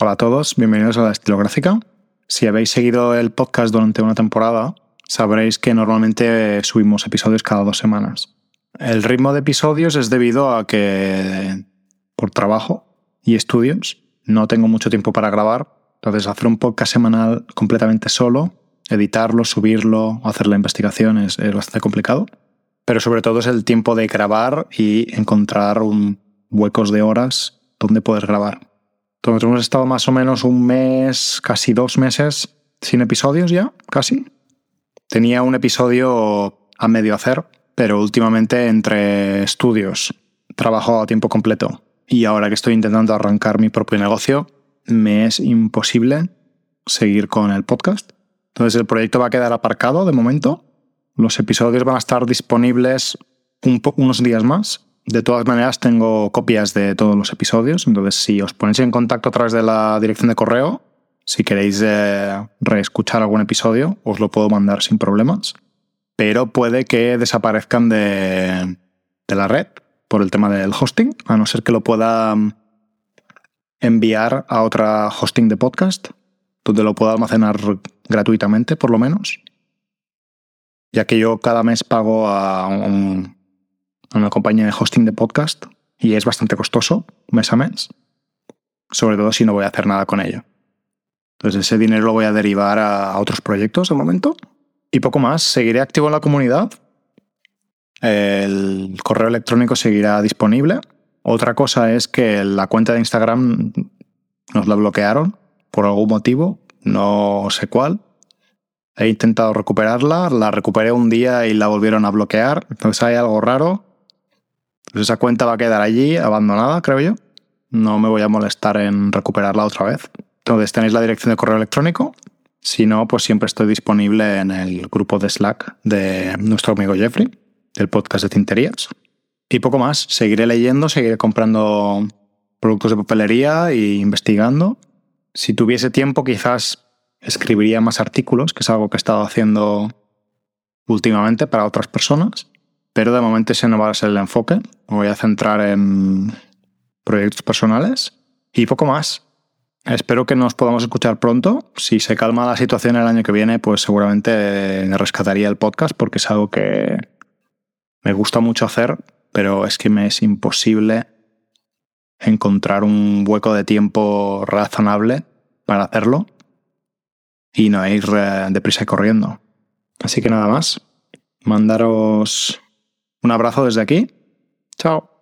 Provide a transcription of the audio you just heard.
Hola a todos, bienvenidos a la estilográfica. Si habéis seguido el podcast durante una temporada, sabréis que normalmente subimos episodios cada dos semanas. El ritmo de episodios es debido a que por trabajo y estudios no tengo mucho tiempo para grabar, entonces hacer un podcast semanal completamente solo, editarlo, subirlo, hacer la investigación es, bastante complicado. Pero sobre todo es el tiempo de grabar y encontrar un, huecos de horas donde poder grabar. Entonces hemos estado más o menos un mes, casi dos meses sin episodios ya, casi. Tenía un episodio a medio hacer, pero últimamente entre estudios, trabajo a tiempo completo y ahora que estoy intentando arrancar mi propio negocio, me es imposible seguir con el podcast. Entonces el proyecto va a quedar aparcado de momento. Los episodios van a estar disponibles unos días más. De todas maneras, tengo copias de todos los episodios. Entonces, si os ponéis en contacto a través de la dirección de correo, si queréis eh, reescuchar algún episodio, os lo puedo mandar sin problemas. Pero puede que desaparezcan de, de la red por el tema del hosting, a no ser que lo pueda mm, enviar a otra hosting de podcast, donde lo pueda almacenar gratuitamente, por lo menos. Ya que yo cada mes pago a, una compañía de hosting de podcast y es bastante costoso mes a mes, sobre todo si no voy a hacer nada con ello. Entonces ese dinero lo voy a derivar a otros proyectos de momento. Y poco más, seguiré activo en la comunidad. El correo electrónico seguirá disponible. Otra cosa es que la cuenta de Instagram nos la bloquearon por algún motivo, no sé cuál. He intentado recuperarla, la recuperé un día y la volvieron a bloquear. Entonces hay algo raro. Esa cuenta va a quedar allí, abandonada, creo yo. No me voy a molestar en recuperarla otra vez. Entonces tenéis la dirección de correo electrónico. Si no, pues siempre estoy disponible en el grupo de Slack de nuestro amigo Jeffrey, del podcast de Tinterías. Y poco más. Seguiré leyendo, seguiré comprando productos de papelería e investigando. Si tuviese tiempo, quizás escribiría más artículos, que es algo que he estado haciendo últimamente para otras personas, pero de momento ese no va a ser el enfoque. Me voy a centrar en proyectos personales y poco más. Espero que nos podamos escuchar pronto. Si se calma la situación el año que viene, pues seguramente rescataría el podcast porque es algo que me gusta mucho hacer, pero es que me es imposible encontrar un hueco de tiempo razonable para hacerlo y no ir eh, deprisa y corriendo. Así que nada más, mandaros un abrazo desde aquí. Chao.